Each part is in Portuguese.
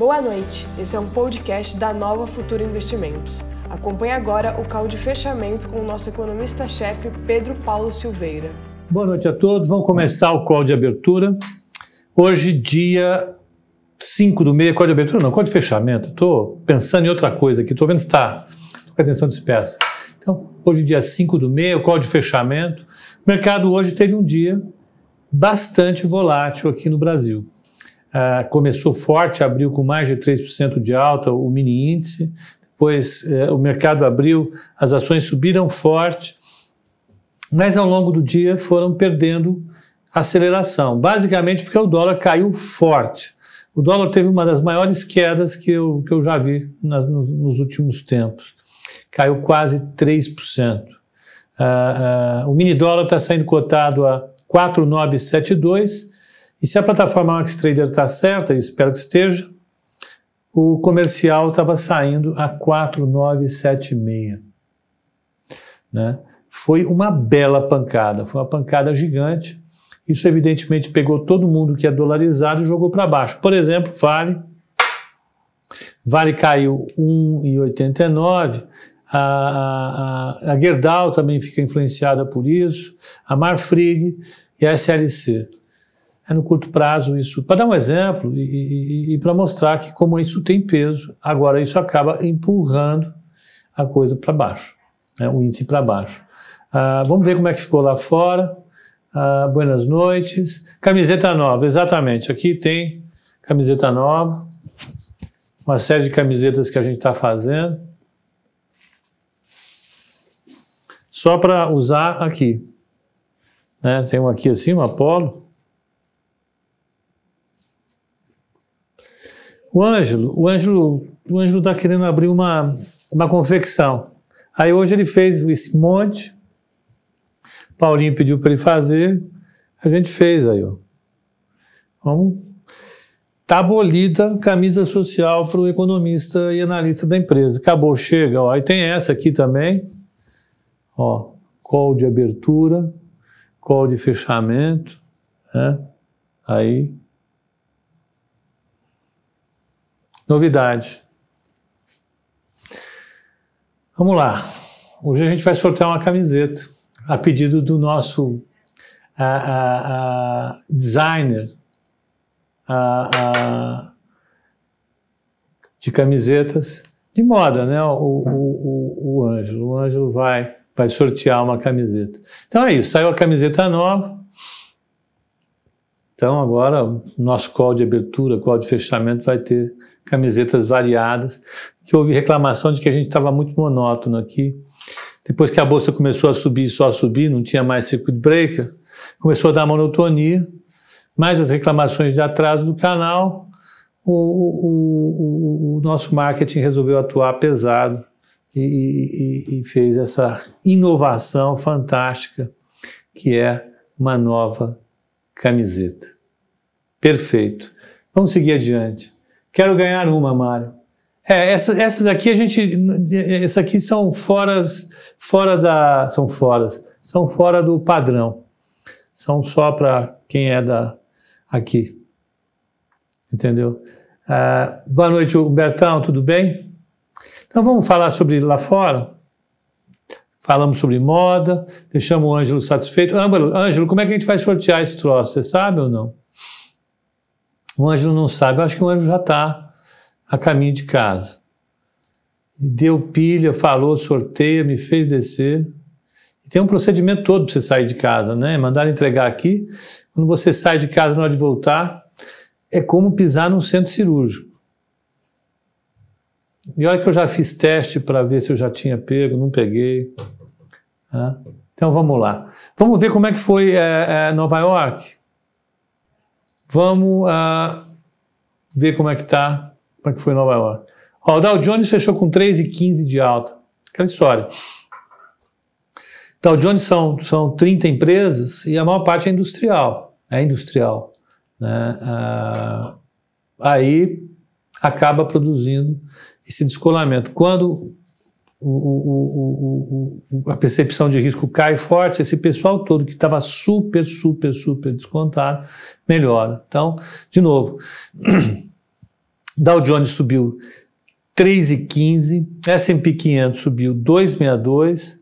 Boa noite, esse é um podcast da Nova Futura Investimentos. Acompanhe agora o call de fechamento com o nosso economista-chefe Pedro Paulo Silveira. Boa noite a todos, vamos começar o call de abertura. Hoje, dia 5 do mês, call de abertura não, call de fechamento. Estou pensando em outra coisa aqui, estou vendo se está com atenção dispersa. Então, hoje, dia 5 do mês, o call de fechamento. O mercado hoje teve um dia bastante volátil aqui no Brasil. Uh, começou forte, abriu com mais de 3% de alta o mini índice, depois uh, o mercado abriu, as ações subiram forte, mas ao longo do dia foram perdendo aceleração, basicamente porque o dólar caiu forte. O dólar teve uma das maiores quedas que eu, que eu já vi nos, nos, últimos tempos. Caiu quase 3%. Uh, uh, o mini dólar está saindo cotado a 4,972 e se a plataforma MaxTrader está certa, e espero que esteja, o comercial estava saindo a 4,976. Né? Foi uma bela pancada, foi uma pancada gigante. Isso evidentemente pegou todo mundo que é dolarizado e jogou para baixo. Por exemplo, Vale. Vale caiu 1,89. A, a, a Gerdau também fica influenciada por isso. A Marfrig e a SLC é no curto prazo isso. Para dar um exemplo e, e, e para mostrar que como isso tem peso, agora isso acaba empurrando a coisa para baixo, né, o índice para baixo. Ah, vamos ver como é que ficou lá fora. Ah, buenas noites. Camiseta nova, exatamente. Aqui tem camiseta nova, uma série de camisetas que a gente está fazendo. Só para usar aqui. Né? Tem uma aqui assim, uma polo. O Ângelo, o Ângelo, o Ângelo está querendo abrir uma, uma confecção. Aí hoje ele fez esse monte. Paulinho pediu para ele fazer, a gente fez aí, ó. Vamos. Tá abolida camisa social para o economista e analista da empresa. Acabou, chega. Ó. Aí tem essa aqui também. Ó, call de abertura, call de fechamento. Né? Aí Novidade. Vamos lá. Hoje a gente vai sortear uma camiseta a pedido do nosso a, a, a designer de camisetas de moda, né? O, o, o, o Ângelo. O Ângelo vai, vai sortear uma camiseta. Então é isso. Saiu a camiseta nova. Então agora nosso call de abertura, call de fechamento vai ter camisetas variadas, que houve reclamação de que a gente estava muito monótono aqui. Depois que a bolsa começou a subir, só a subir, não tinha mais circuit breaker, começou a dar monotonia, mais as reclamações de atraso do canal, o, o, o, o nosso marketing resolveu atuar pesado e, e, e fez essa inovação fantástica que é uma nova camiseta. Perfeito. Vamos seguir adiante. Quero ganhar uma, Mário. É, essas, essas aqui a gente, essas aqui são fora, fora da, são fora, são fora do padrão. São só para quem é da aqui. Entendeu? Uh, boa noite, Humbertão, tudo bem? Então vamos falar sobre lá fora. Falamos sobre moda, deixamos o Ângelo satisfeito. Ângelo, como é que a gente vai sortear esse troço? Você sabe ou não? O Ângelo não sabe. Eu acho que o Ângelo já está a caminho de casa. Deu pilha, falou, sorteia, me fez descer. E tem um procedimento todo para você sair de casa, né? Mandar entregar aqui. Quando você sai de casa na hora de voltar, é como pisar num centro cirúrgico. E olha que eu já fiz teste para ver se eu já tinha pego, não peguei. Tá? Então vamos lá. Vamos ver como é que foi é, é, Nova York. Vamos uh, ver como é que tá, como é que foi Nova York. Ó, o Dow Jones fechou com 3,15 de alta. Aquela história. Dow Jones são, são 30 empresas e a maior parte é industrial. É industrial. Né? Uh, aí acaba produzindo esse descolamento. Quando o, o, o, a percepção de risco cai forte, esse pessoal todo que estava super, super, super descontado, melhora. Então, de novo, Dow Jones subiu 3,15, S&P 500 subiu 2,62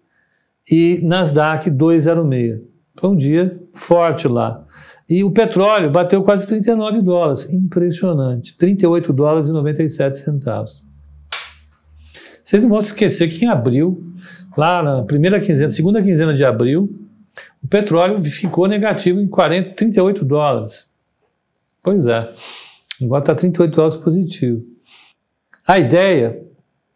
e Nasdaq 2,06. Foi um dia forte lá. E o petróleo bateu quase 39 dólares. Impressionante. 38 dólares e 97 centavos. Vocês não vão se esquecer que em abril, lá na primeira quinzena, segunda quinzena de abril, o petróleo ficou negativo em 40, 38 dólares. Pois é. Agora está 38 dólares positivo. A ideia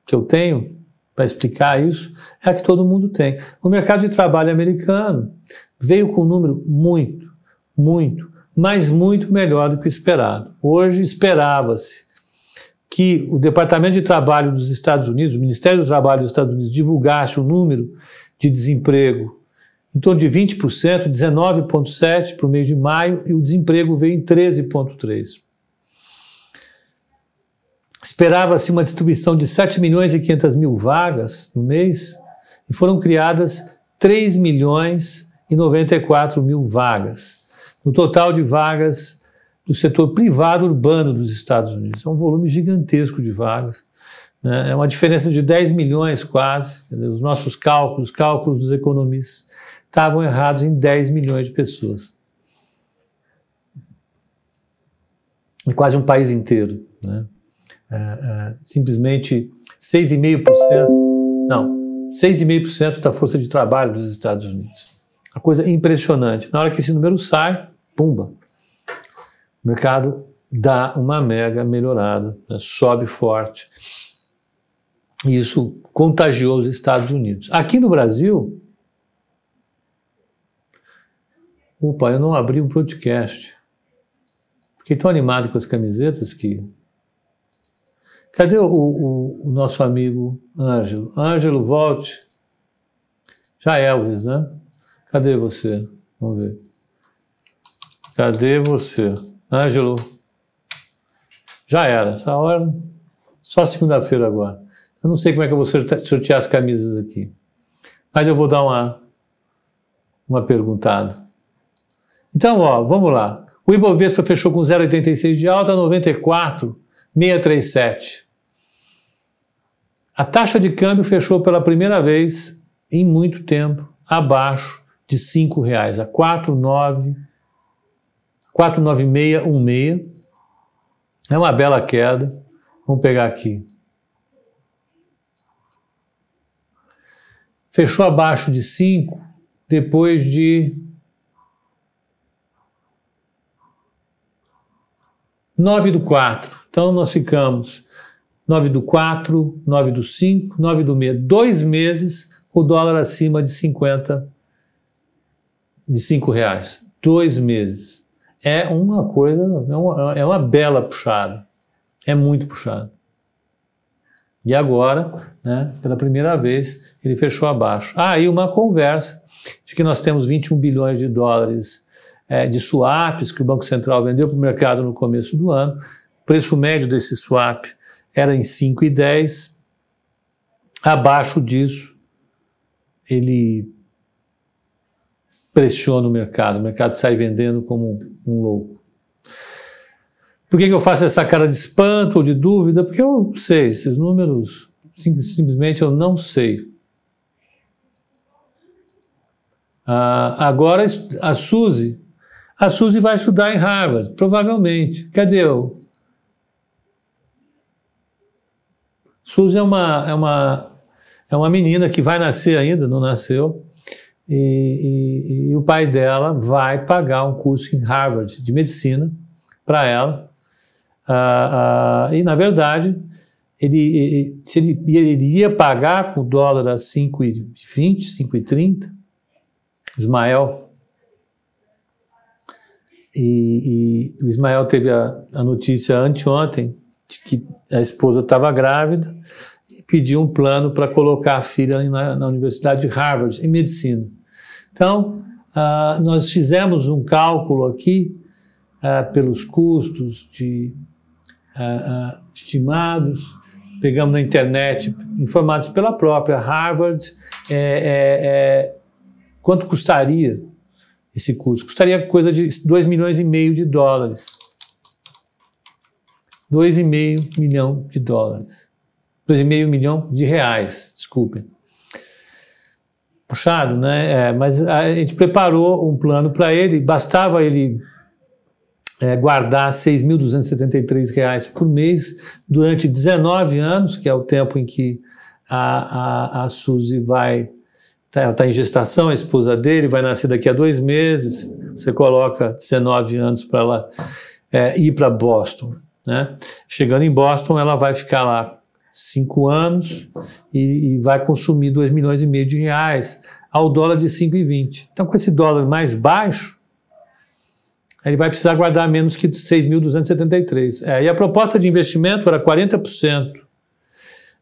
que eu tenho para explicar isso é a que todo mundo tem. O mercado de trabalho americano veio com um número muito, muito, mas muito melhor do que o esperado. Hoje esperava-se que o Departamento de Trabalho dos Estados Unidos, o Ministério do Trabalho dos Estados Unidos, divulgasse o número de desemprego em torno de 20%, 19,7% para o mês de maio, e o desemprego veio em 13,3%. Esperava-se uma distribuição de 7 milhões e 500 mil vagas no mês, e foram criadas 3 milhões e 94 mil vagas. No total de vagas do setor privado urbano dos Estados Unidos. É um volume gigantesco de vagas. Né? É uma diferença de 10 milhões quase. Os nossos cálculos, os cálculos dos economistas, estavam errados em 10 milhões de pessoas. É quase um país inteiro. Né? É, é, simplesmente 6,5%, não, 6,5% da força de trabalho dos Estados Unidos. Uma coisa impressionante. Na hora que esse número sai, pumba, o mercado dá uma mega melhorada, né? sobe forte. E isso contagiou os Estados Unidos. Aqui no Brasil, Opa, eu não abri um podcast. Fiquei tão animado com as camisetas que. Cadê o, o, o nosso amigo Ângelo? Ângelo, volte. Já é Elvis, né? Cadê você? Vamos ver. Cadê você? Ângelo. Já era. Essa hora. Só segunda-feira agora. Eu não sei como é que eu vou sortear as camisas aqui. Mas eu vou dar uma, uma perguntada. Então, ó, vamos lá. O Ibovespa fechou com 0,86 de alta, 94,637. A taxa de câmbio fechou pela primeira vez em muito tempo abaixo de R$ reais, a 49616. É uma bela queda. Vamos pegar aqui. Fechou abaixo de 5 depois de 9 do 4. Então nós ficamos 9 do 4, 9 do 5, 9 do 6. Dois meses o dólar acima de 50, de 5 reais. Dois meses. É uma coisa, é uma, é uma bela puxada. É muito puxado. E agora, né, pela primeira vez, ele fechou abaixo. Ah, e uma conversa de que nós temos 21 bilhões de dólares é, de swaps que o Banco Central vendeu para o mercado no começo do ano. O preço médio desse swap era em 5,10. Abaixo disso, ele pressiona o mercado. O mercado sai vendendo como um, louco. Por que, que eu faço essa cara de espanto ou de dúvida? Porque eu não sei, esses números, simplesmente eu não sei. Ah, agora a Suzy a Suzy vai estudar em Harvard, provavelmente. Cadê o? Suzy é uma, é uma, é uma menina que vai nascer ainda, não nasceu, e, e, e o pai dela vai pagar um curso em Harvard de medicina para ela. Ah, ah, e, na verdade, ele, ele, se ele, ele ia pagar com o dólar a 5,20, 5,30, Ismael e, e o Ismael teve a, a notícia anteontem de que a esposa estava grávida e pediu um plano para colocar a filha na, na, Universidade de Harvard, em medicina. Então, uh, nós fizemos um cálculo aqui uh, pelos custos de, uh, estimados, pegamos na internet, informados pela própria Harvard, é, é, é, quanto custaria esse curso. Custaria coisa de 2 milhões e meio de dólares. 2,5 milhão de dólares. 2,5 milhão de reais, desculpem. Puxado, né? É, mas a gente preparou um plano para ele, bastava ele é, guardar R$ 6.273 por mês durante 19 anos, que é o tempo em que a, a, a Suzy vai. Tá, ela está em gestação, a esposa dele vai nascer daqui a dois meses. Você coloca 19 anos para ela é, ir para Boston. Né? Chegando em Boston, ela vai ficar lá cinco anos e, e vai consumir 2 milhões e meio de reais ao dólar de 5,20. Então, com esse dólar mais baixo, ele vai precisar guardar menos que 6.273. É, e a proposta de investimento era 40%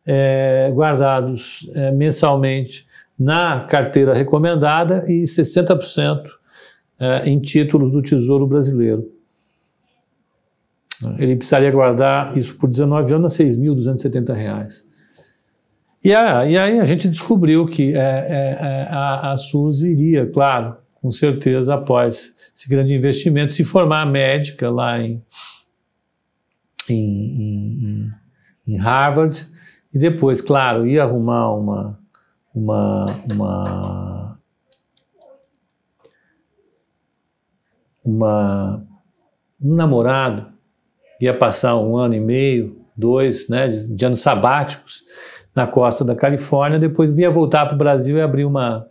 é, guardados é, mensalmente na carteira recomendada e 60% é, em títulos do Tesouro Brasileiro. Ele precisaria guardar isso por 19 anos a 6.270 reais. E, a, e aí a gente descobriu que é, é, é, a, a SUS iria, claro, com certeza, após esse grande investimento, se formar médica lá em, em, em, em Harvard e depois, claro, ia arrumar uma, uma, uma, uma um namorado ia passar um ano e meio, dois, né, de, de anos sabáticos na costa da Califórnia, depois ia voltar para o Brasil e abrir uma,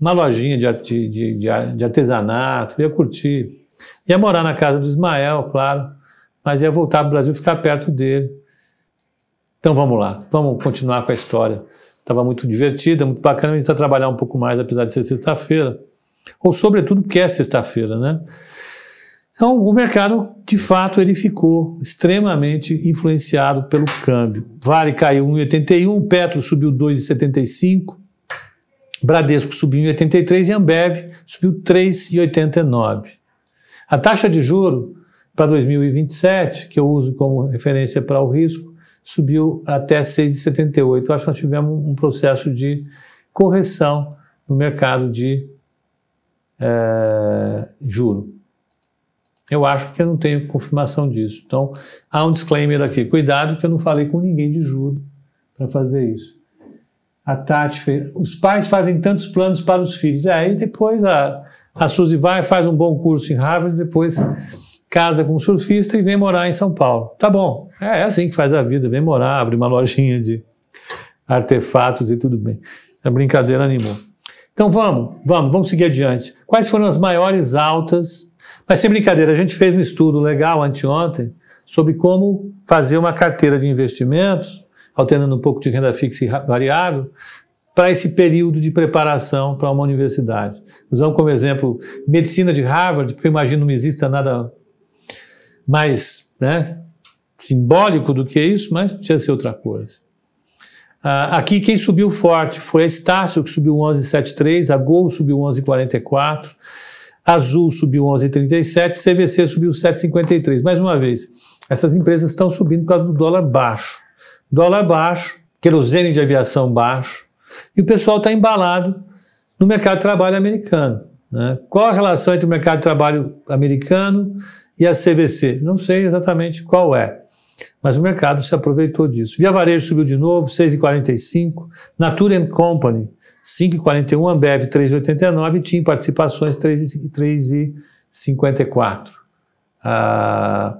uma lojinha de, de, de, artesanato, ia curtir. Ia morar na casa do Ismael, claro, mas ia voltar para o Brasil ficar perto dele. Então vamos lá, vamos continuar com a história. Estava muito divertida, muito bacana, a gente precisa trabalhar um pouco mais, apesar de ser sexta-feira. Ou sobretudo porque é sexta-feira, né? Então, o mercado, de fato, ele ficou extremamente influenciado pelo câmbio. Vale caiu 1,81, Petro subiu 2,75, Bradesco subiu 1,83 e Ambev subiu 3,89. A taxa de juro para 2027, que eu uso como referência para o risco, subiu até 6,78. Acho que nós tivemos um processo de correção no mercado de é, juro. Eu acho que eu não tenho confirmação disso. Então, há um disclaimer aqui. Cuidado que eu não falei com ninguém de juro para fazer isso. A Tati fez. Os pais fazem tantos planos para os filhos. É, aí depois a, a Suzy vai, faz um bom curso em Harvard, depois casa com um surfista e vem morar em São Paulo. Tá bom. É, é assim que faz a vida. Vem morar, abre uma lojinha de artefatos e tudo bem. A brincadeira animou. Então vamos, vamos, vamos seguir adiante. Quais foram as maiores altas mas sem brincadeira, a gente fez um estudo legal anteontem sobre como fazer uma carteira de investimentos, alternando um pouco de renda fixa e variável, para esse período de preparação para uma universidade. Usamos como exemplo medicina de Harvard, porque eu imagino não exista nada mais né, simbólico do que isso, mas podia ser outra coisa. Ah, aqui quem subiu forte foi a Estácio, que subiu 11,73, a Gol subiu 11,44, Azul subiu 11,37, CVC subiu 7,53. Mais uma vez, essas empresas estão subindo por causa do dólar baixo. Dólar baixo, querosene de aviação baixo, e o pessoal está embalado no mercado de trabalho americano. Né? Qual a relação entre o mercado de trabalho americano e a CVC? Não sei exatamente qual é, mas o mercado se aproveitou disso. Via Varejo subiu de novo, 6,45. Natura Company 5,41, Ambev 3,89 TIM Participações 3,54. Ah,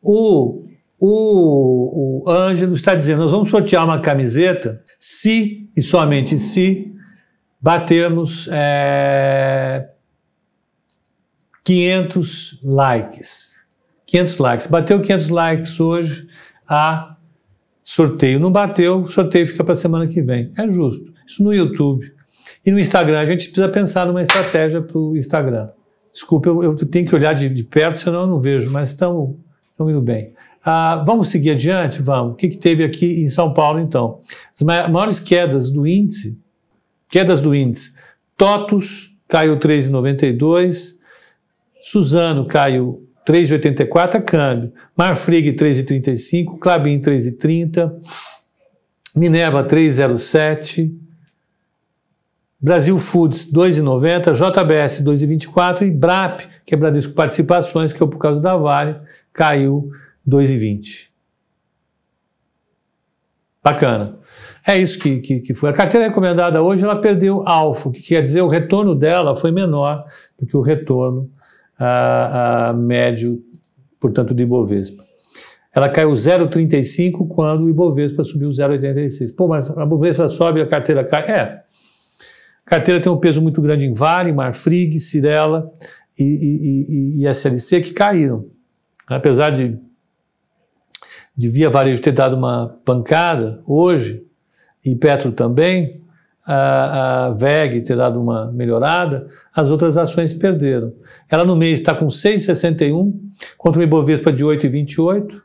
o, o, o Ângelo está dizendo: nós vamos sortear uma camiseta se e somente se batermos é, 500 likes. 500 likes. Bateu 500 likes hoje, a sorteio. Não bateu, o sorteio fica para a semana que vem. É justo. Isso no YouTube. E no Instagram, a gente precisa pensar numa estratégia para o Instagram. Desculpa, eu, eu, tenho que olhar de, de, perto, senão eu não vejo, mas estamos indo bem. Ah, vamos seguir adiante? Vamos. O que, que teve aqui em São Paulo, então? As maiores quedas do índice, quedas do índice, TOTUS caiu 3,92, Suzano caiu 3,84 a câmbio, Marfrig 3,35, Clabin 3,30, Minerva 3,07, Brasil Foods 2,90, JBS 2,24 e BRAP, que é Bradesco Participações, que é por causa da Vale, caiu 2,20. Bacana. É isso que, que, que, foi. A carteira recomendada hoje ela perdeu alfa, o que quer dizer o retorno dela foi menor do que o retorno a, a médio, portanto, do Ibovespa. Ela caiu 0,35 quando o Ibovespa subiu 0,86. Pô, mas a Ibovespa sobe a carteira cai? É. A carteira tem um peso muito grande em Vale, Marfrig, Cirela e, e, e, e SLC que caíram. Apesar de, de Via Varejo ter dado uma pancada hoje, e Petro também, a, a VEG ter dado uma melhorada, as outras ações perderam. Ela no mês está com 6,61 contra o Ibovespa de 8,28.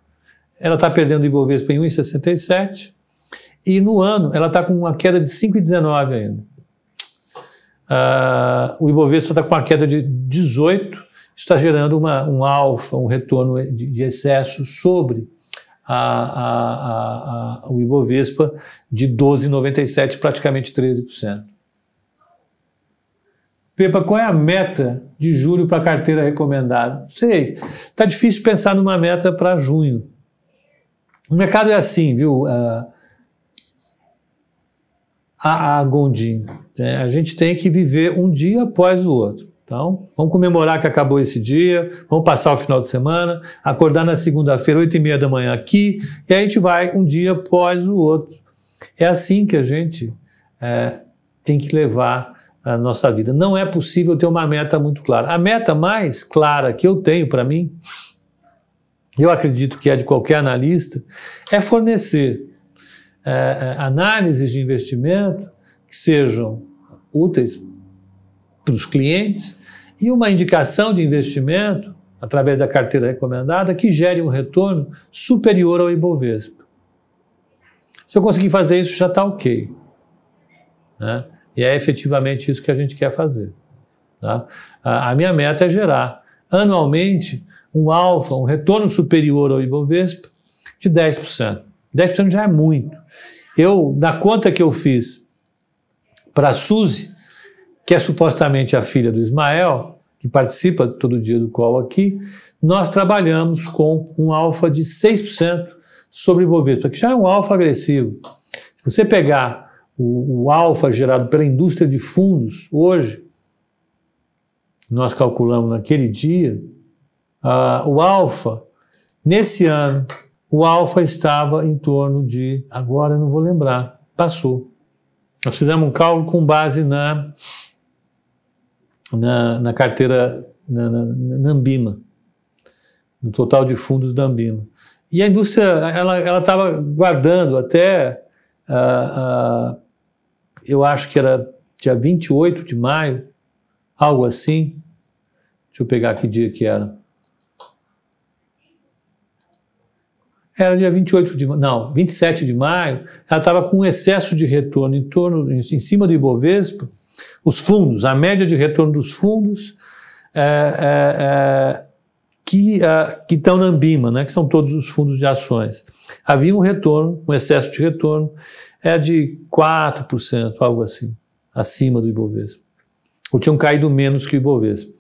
Ela está perdendo o Ibovespa em 1,67. E no ano ela está com uma queda de 5,19 ainda. Uh, o Ibovespa está com uma queda de 18, está gerando uma, um alfa, um retorno de, de excesso sobre a, a, o Ibovespa de 12,97, praticamente 13%. Pepa, qual é a meta de julho para a carteira recomendada? Não sei. Está difícil pensar numa meta para junho. O mercado é assim, viu? Uh, a, a Gondim. Né? A gente tem que viver um dia após o outro. Então, vamos comemorar que acabou esse dia, vamos passar o final de semana, acordar na segunda-feira, oito e meia da manhã aqui, e a gente vai um dia após o outro. É assim que a gente é, tem que levar a nossa vida. Não é possível ter uma meta muito clara. A meta mais clara que eu tenho para mim, eu acredito que é de qualquer analista, é fornecer é, é análises de investimento que sejam úteis para os clientes e uma indicação de investimento, através da carteira recomendada, que gere um retorno superior ao Ibovespa. Se eu conseguir fazer isso, já está ok. Né? E é efetivamente isso que a gente quer fazer. Tá? A, minha meta é gerar anualmente um alfa, um retorno superior ao Ibovespa de 10%. 10% já é muito. Eu, na conta que eu fiz para a Suzy, que é supostamente a filha do Ismael, que participa todo dia do call aqui, nós trabalhamos com um alfa de 6% sobre o Ibovespa, que já é um alfa agressivo. Se você pegar o, o alfa gerado pela indústria de fundos hoje, nós calculamos naquele dia, uh, o alfa, nesse ano, o alfa estava em torno de, agora eu não vou lembrar, passou. Nós fizemos um cálculo com base na na, na carteira na, na, na, Ambima, no total de fundos da Ambima. E a indústria, ela estava guardando até, uh, uh, eu acho que era dia 28 de maio, algo assim. Deixa eu pegar que dia que era. Era dia 28 de não, 27 de maio, ela estava com um excesso de retorno em torno, em cima do Ibovespa, os fundos, a média de retorno dos fundos é, é, é, que, é, que estão na Ambima, né, que são todos os fundos de ações. Havia um retorno, um excesso de retorno, é de 4%, algo assim, acima do Ibovespa. Ou tinham caído menos que o Ibovespa.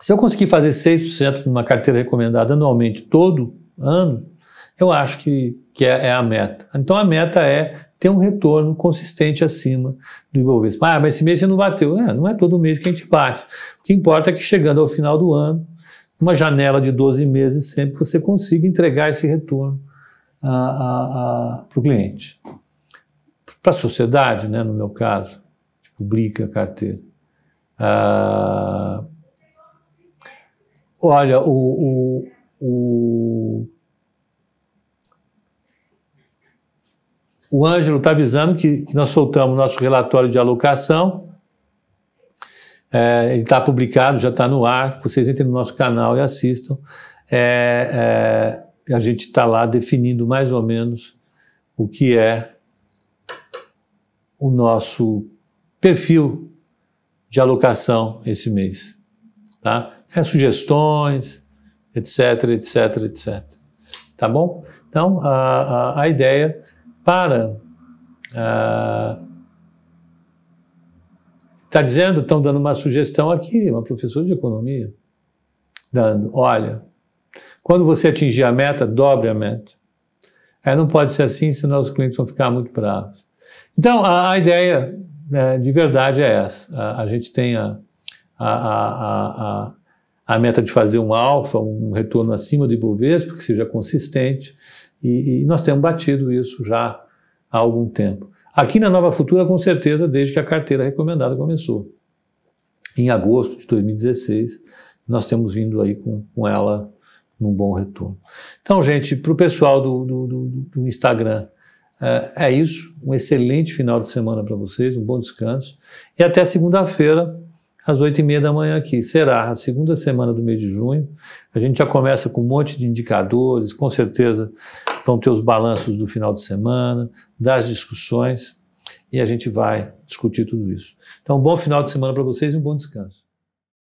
Se eu conseguir fazer 6% numa carteira recomendada anualmente todo ano, eu acho que, que é, é, a meta. Então a meta é ter um retorno consistente acima do Ibovespa. Ah, mas esse mês você não bateu. É, não é todo mês que a gente bate. O que importa é que chegando ao final do ano, uma janela de 12 meses, sempre você consiga entregar esse retorno para o cliente. Para a sociedade, né, no meu caso, publica a carteira. Ah, olha, o, o, o O Ângelo está avisando que, que, nós soltamos nosso relatório de alocação. É, ele está publicado, já está no ar. Vocês entrem no nosso canal e assistam. É, é, a gente está lá definindo mais ou menos o que é o nosso perfil de alocação esse mês. Tá? É sugestões, etc, etc, etc. Tá bom? Então, a, a, a ideia para. Está ah, dizendo, estão dando uma sugestão aqui, uma professora de economia, dando, olha, Quando você atingir a meta, dobre a meta. É, não pode ser assim, senão os clientes vão ficar muito bravos. Então, a, a ideia né, de verdade é essa. A, a gente tem a, a, a, meta de fazer um alfa, um retorno acima do Ibovespa, que seja consistente, e, e nós temos batido isso já há algum tempo. Aqui na Nova Futura, com certeza, desde que a carteira recomendada começou. Em agosto de 2016, nós temos vindo aí com, com ela num bom retorno. Então, gente, para o pessoal do, do, do, do Instagram, é, é, isso. Um excelente final de semana para vocês, um bom descanso. E até segunda-feira, às oito e meia da manhã aqui. Será a segunda semana do mês de junho. A gente já começa com um monte de indicadores, com certeza vão ter os balanços do final de semana, das discussões, e a gente vai discutir tudo isso. Então, um bom final de semana para vocês e um bom descanso.